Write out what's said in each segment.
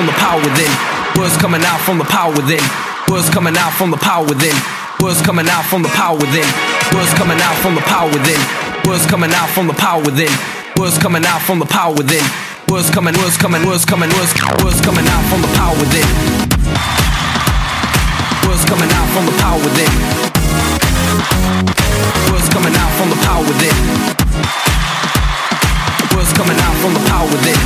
from the power within. Words coming out from the power within. Words coming out from the power within. Words coming out from the power within. Words coming out from the power within. Words coming, out from the power within. words coming, out from the power within words coming, out from the power within words, coming out from the power within words coming out from the power within. Words coming out from the power within. Words coming out from the power within. Words coming out from the power within.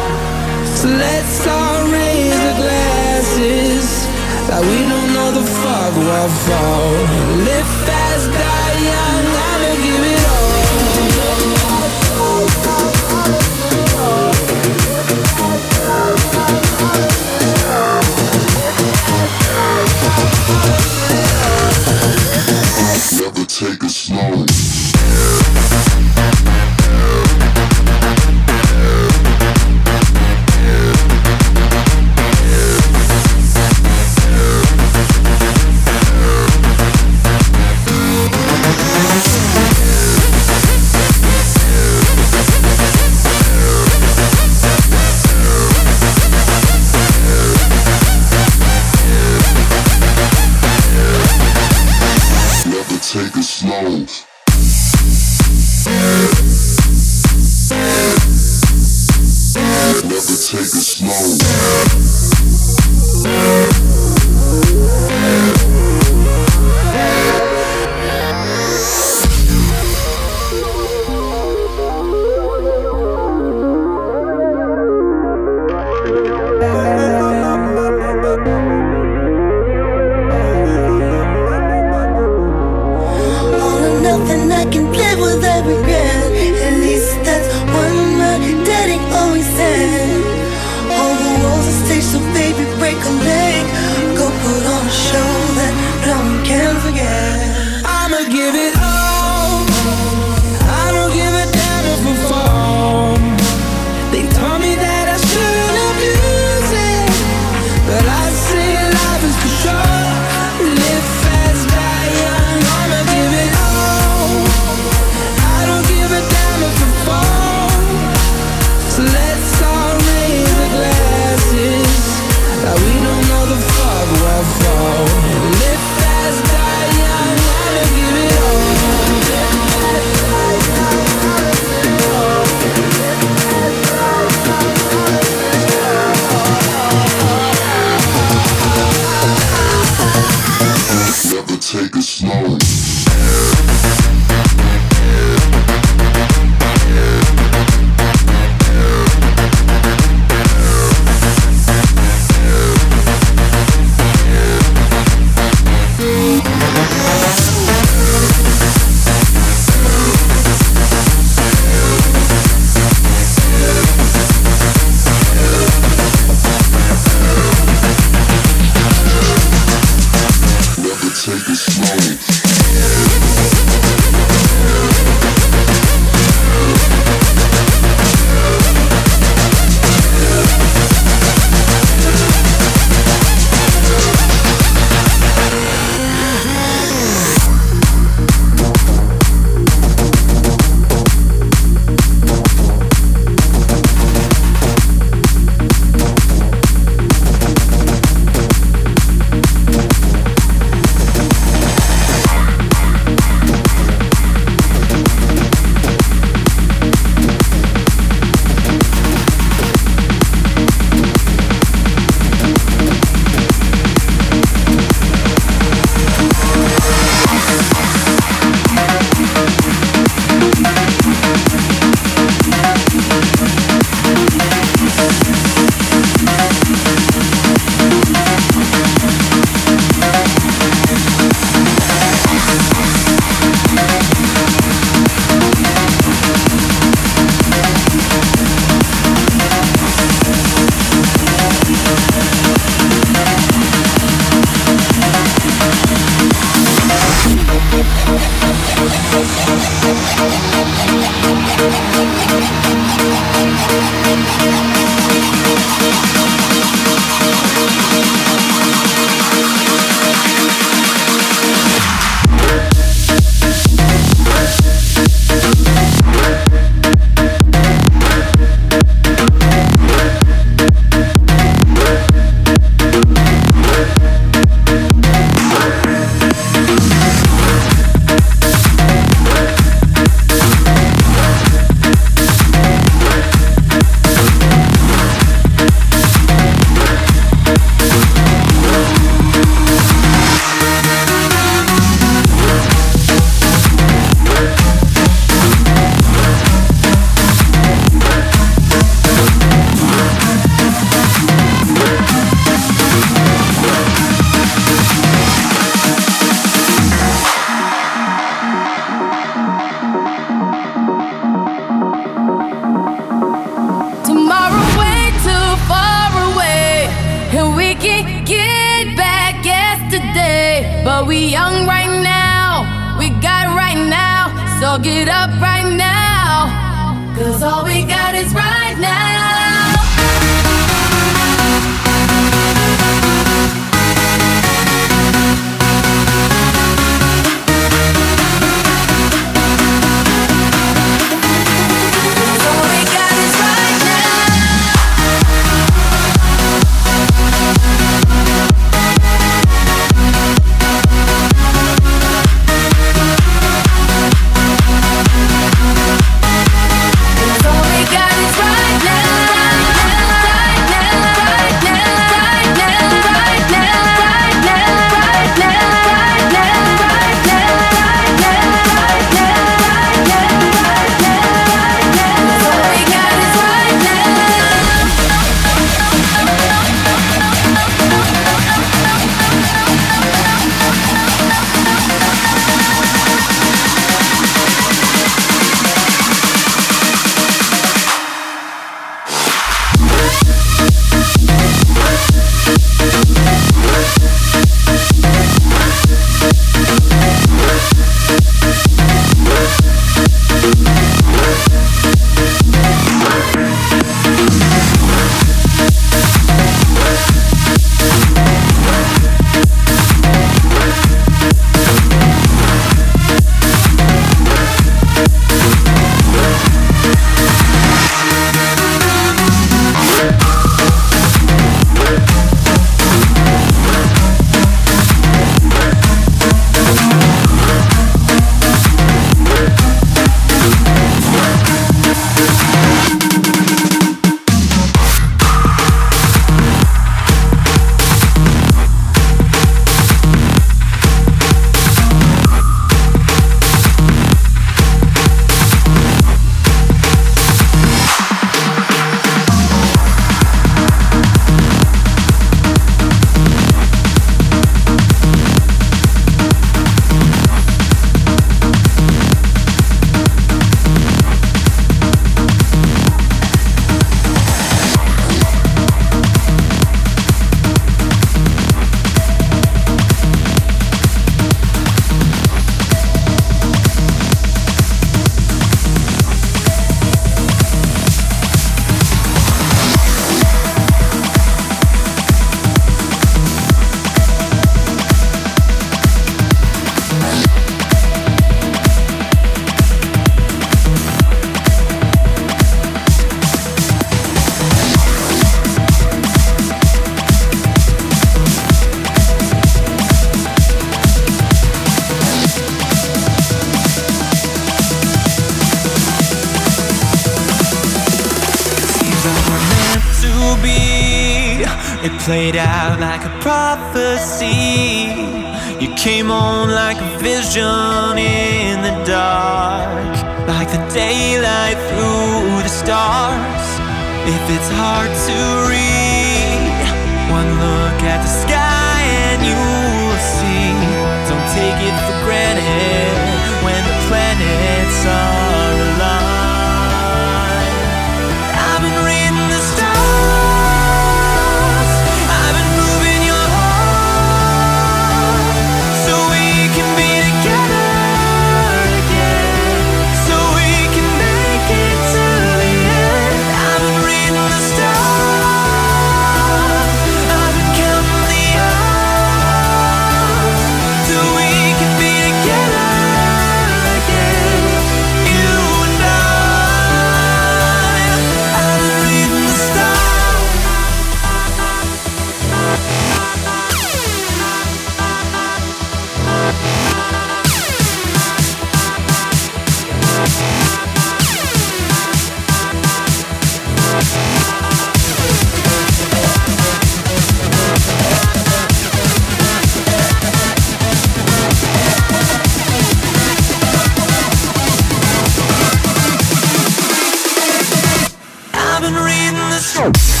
Show.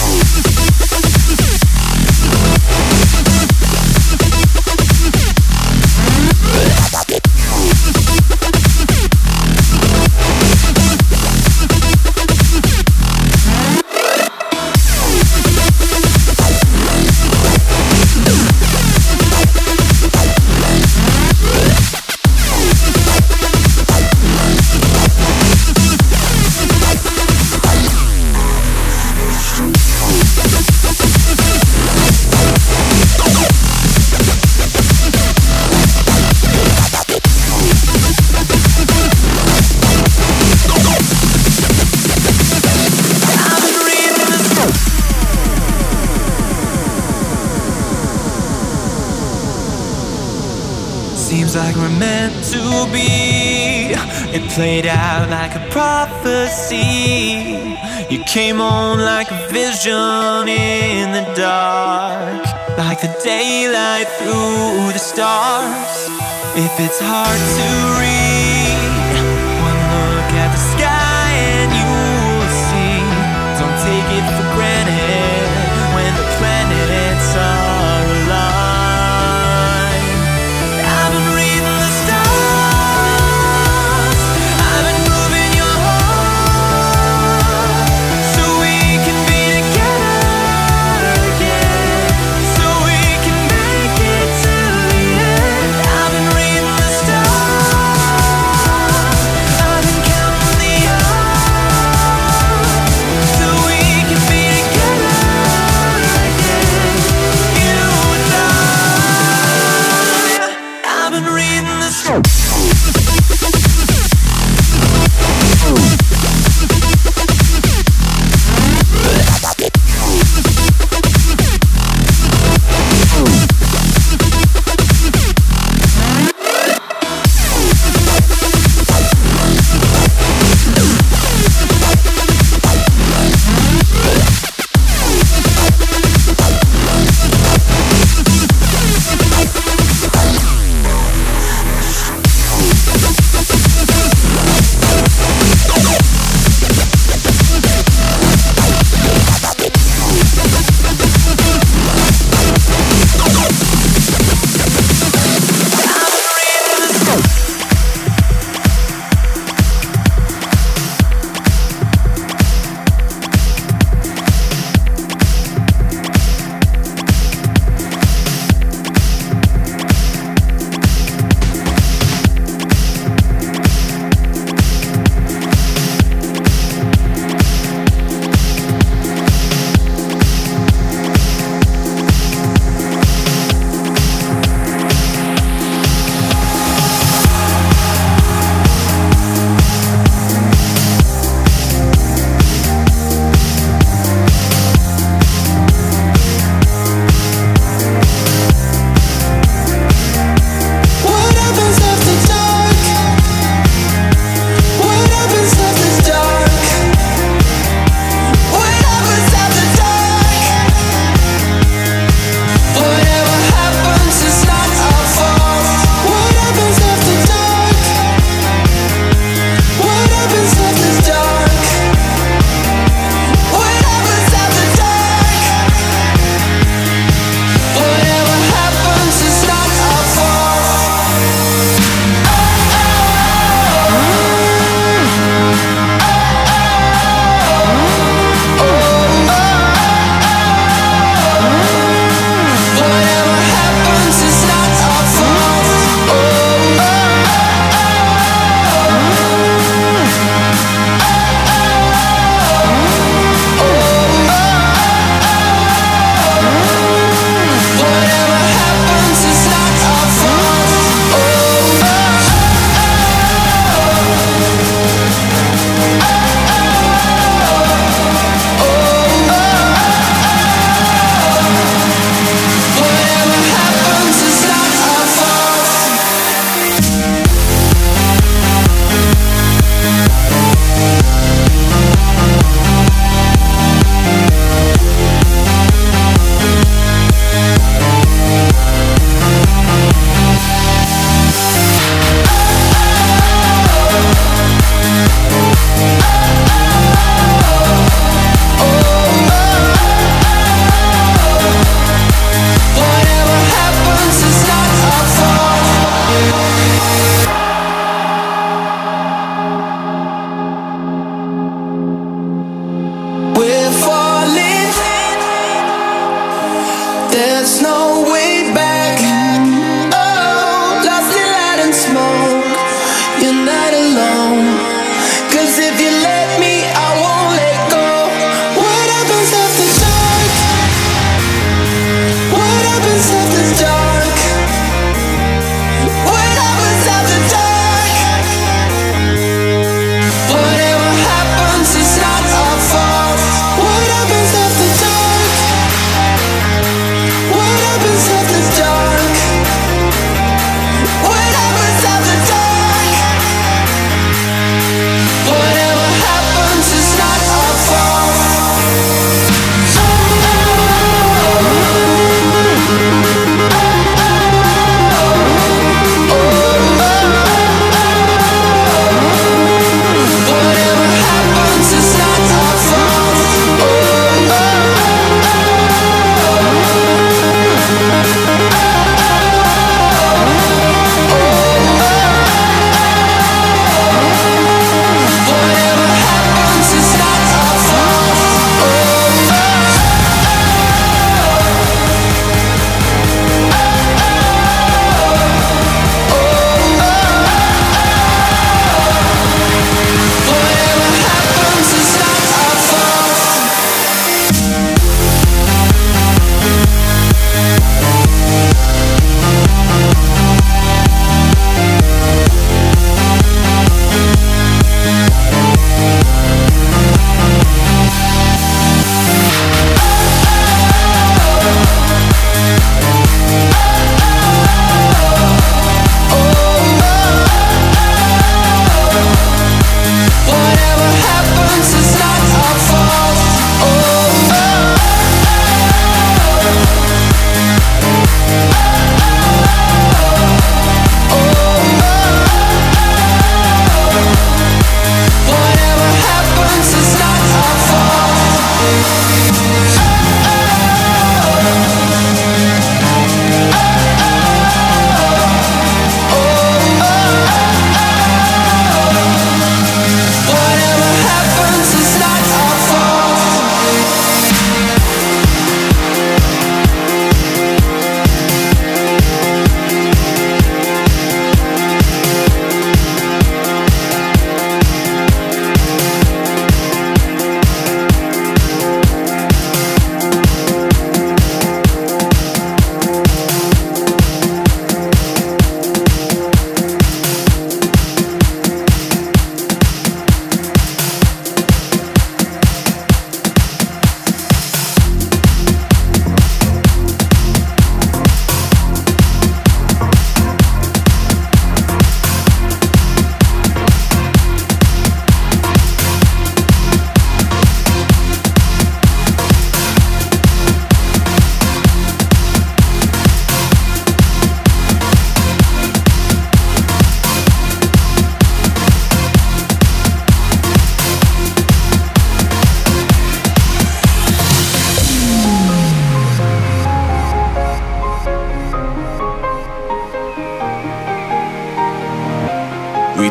see. You came on like a vision in the dark, like the daylight through the stars. If it's hard to read.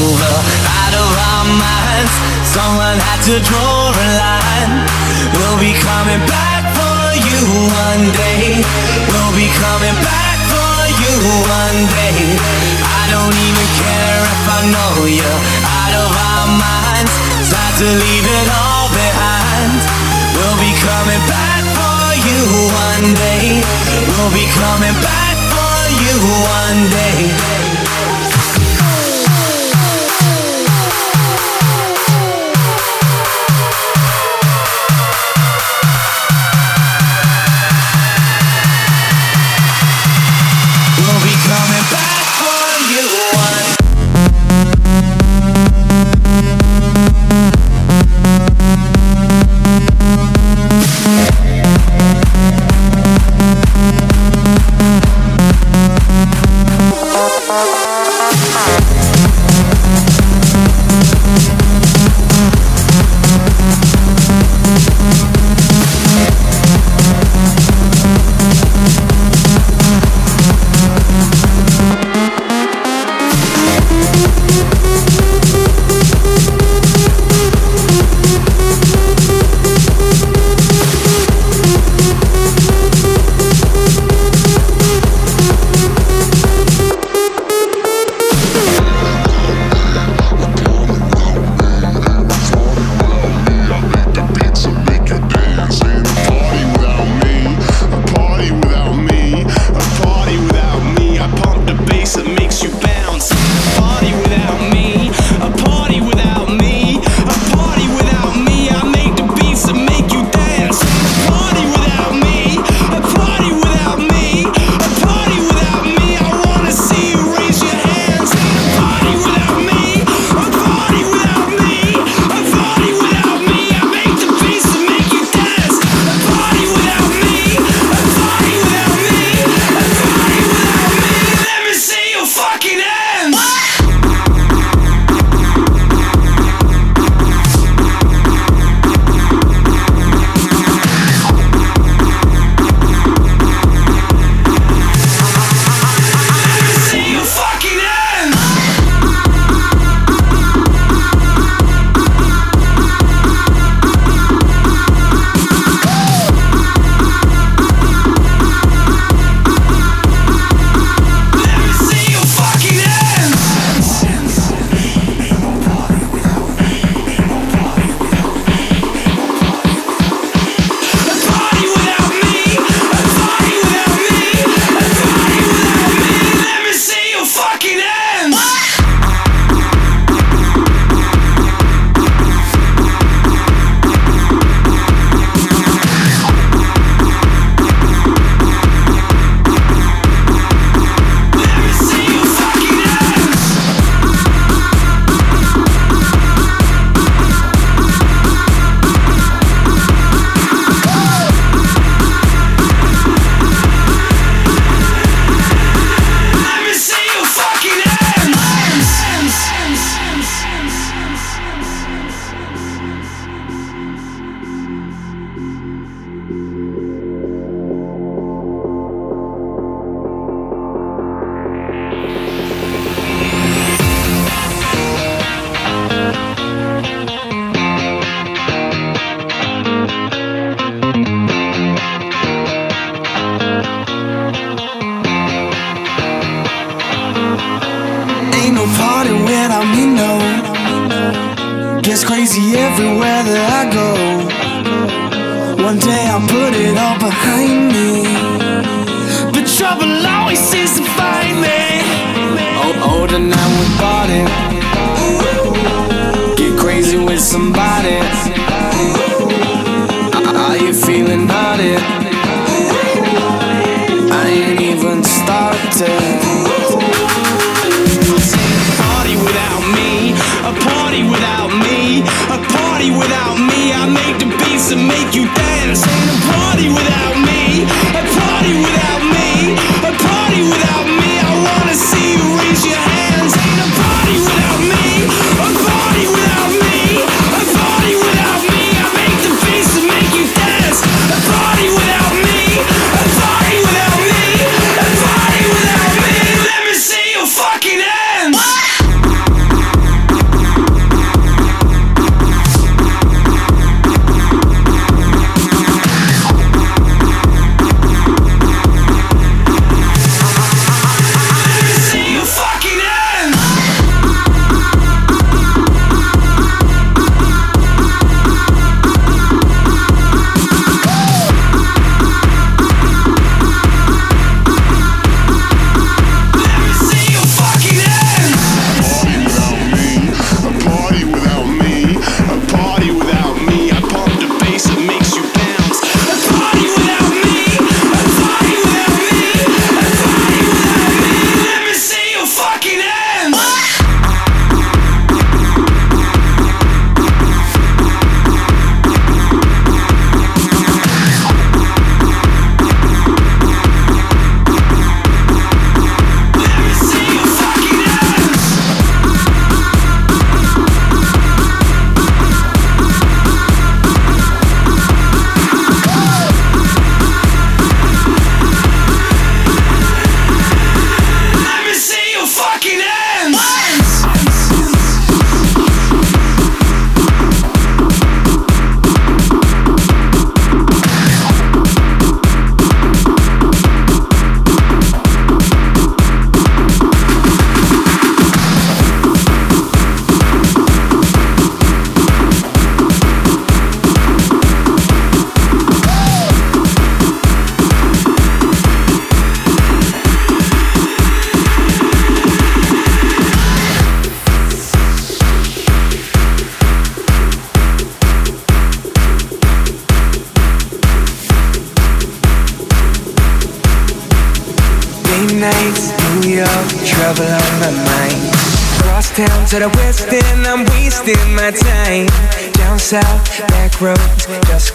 over, out of our minds. Someone had to draw a line. We'll be coming back for you one day. We'll be coming back for you one day. I don't even care if I know you out of our minds. Time to leave it all behind. We'll be coming back for you one day. We'll be coming back for you one day.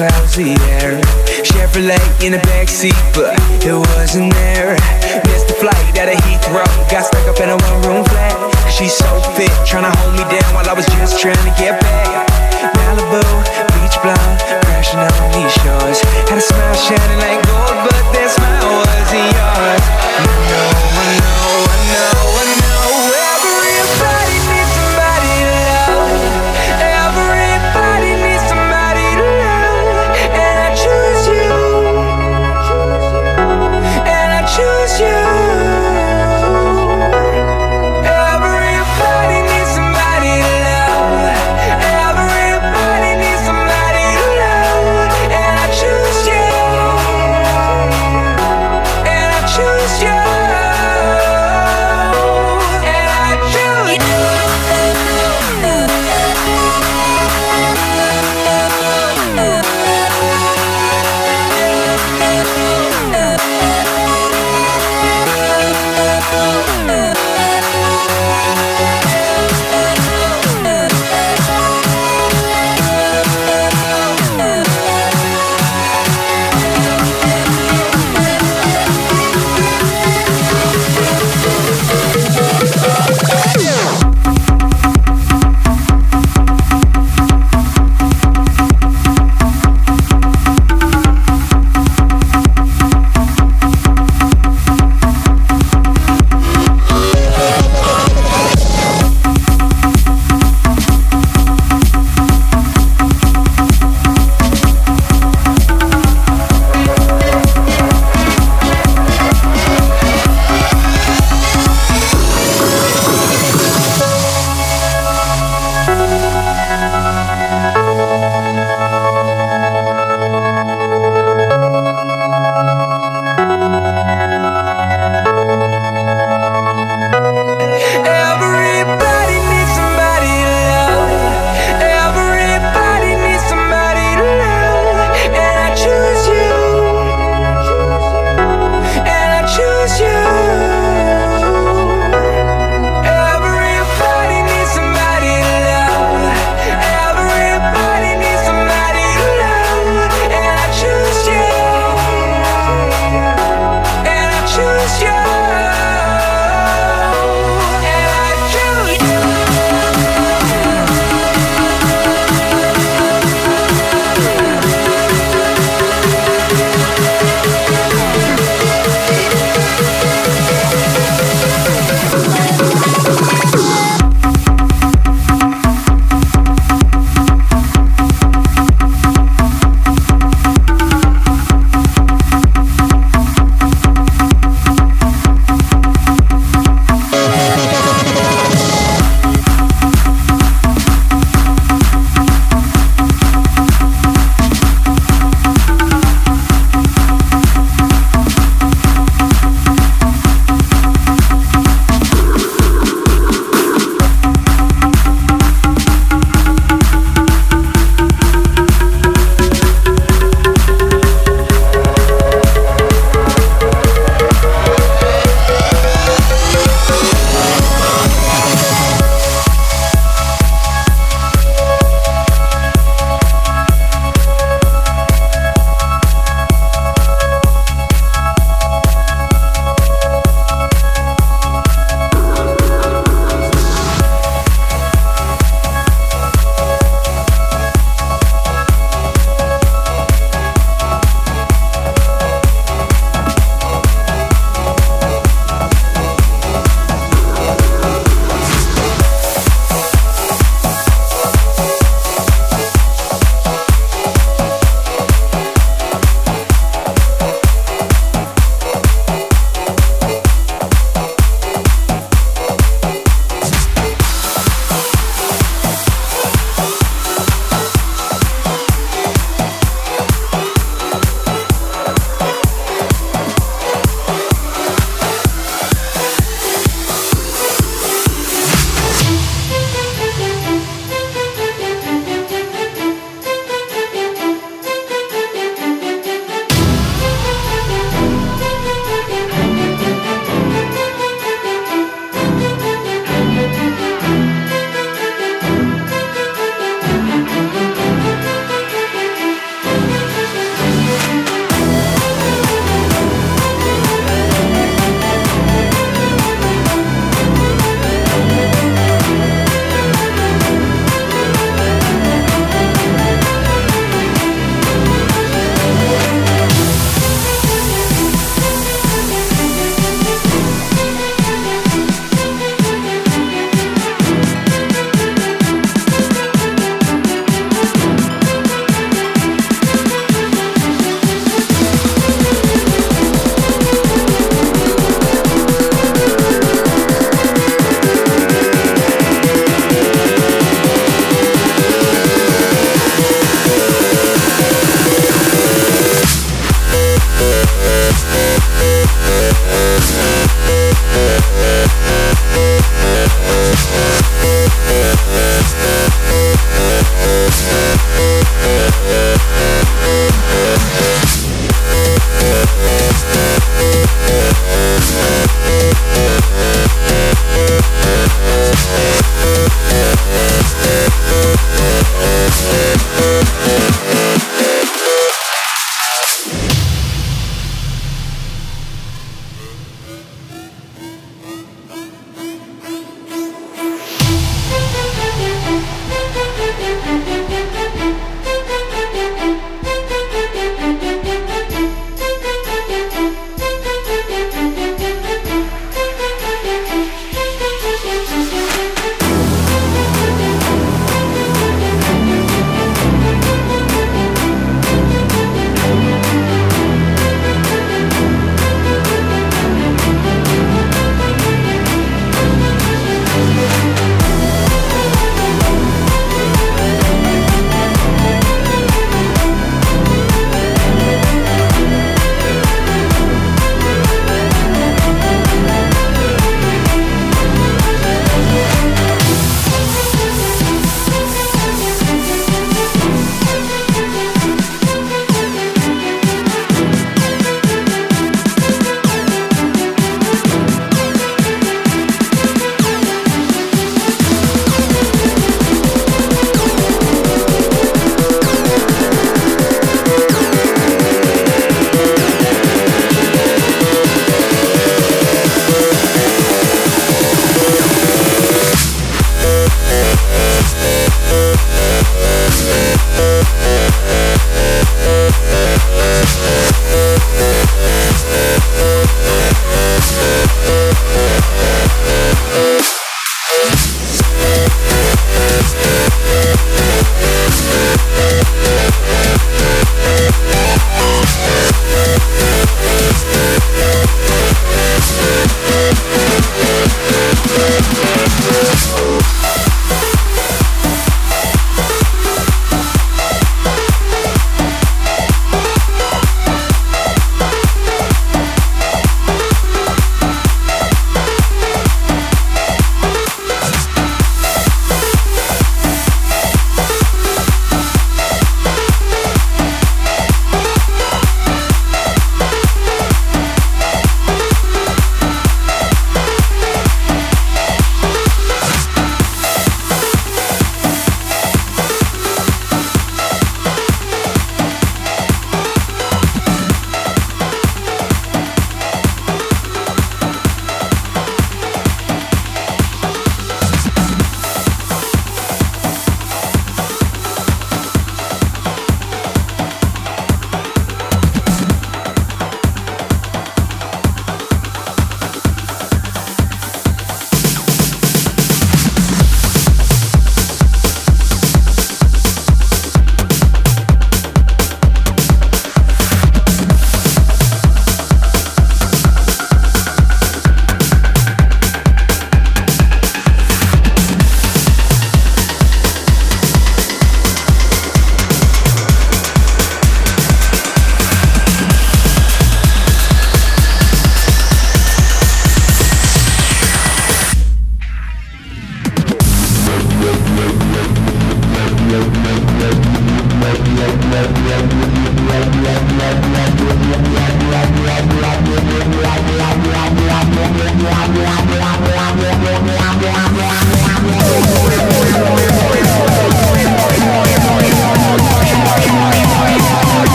clouds the air. Chevrolet in the backseat, but it wasn't there. Missed the flight out a Heathrow. Got stuck up in a one-room flat. She's so fit, tryna hold me down While I was just trying to get back. Malibu, beach blonde, crashing on these shores. Had a smile shining like gold.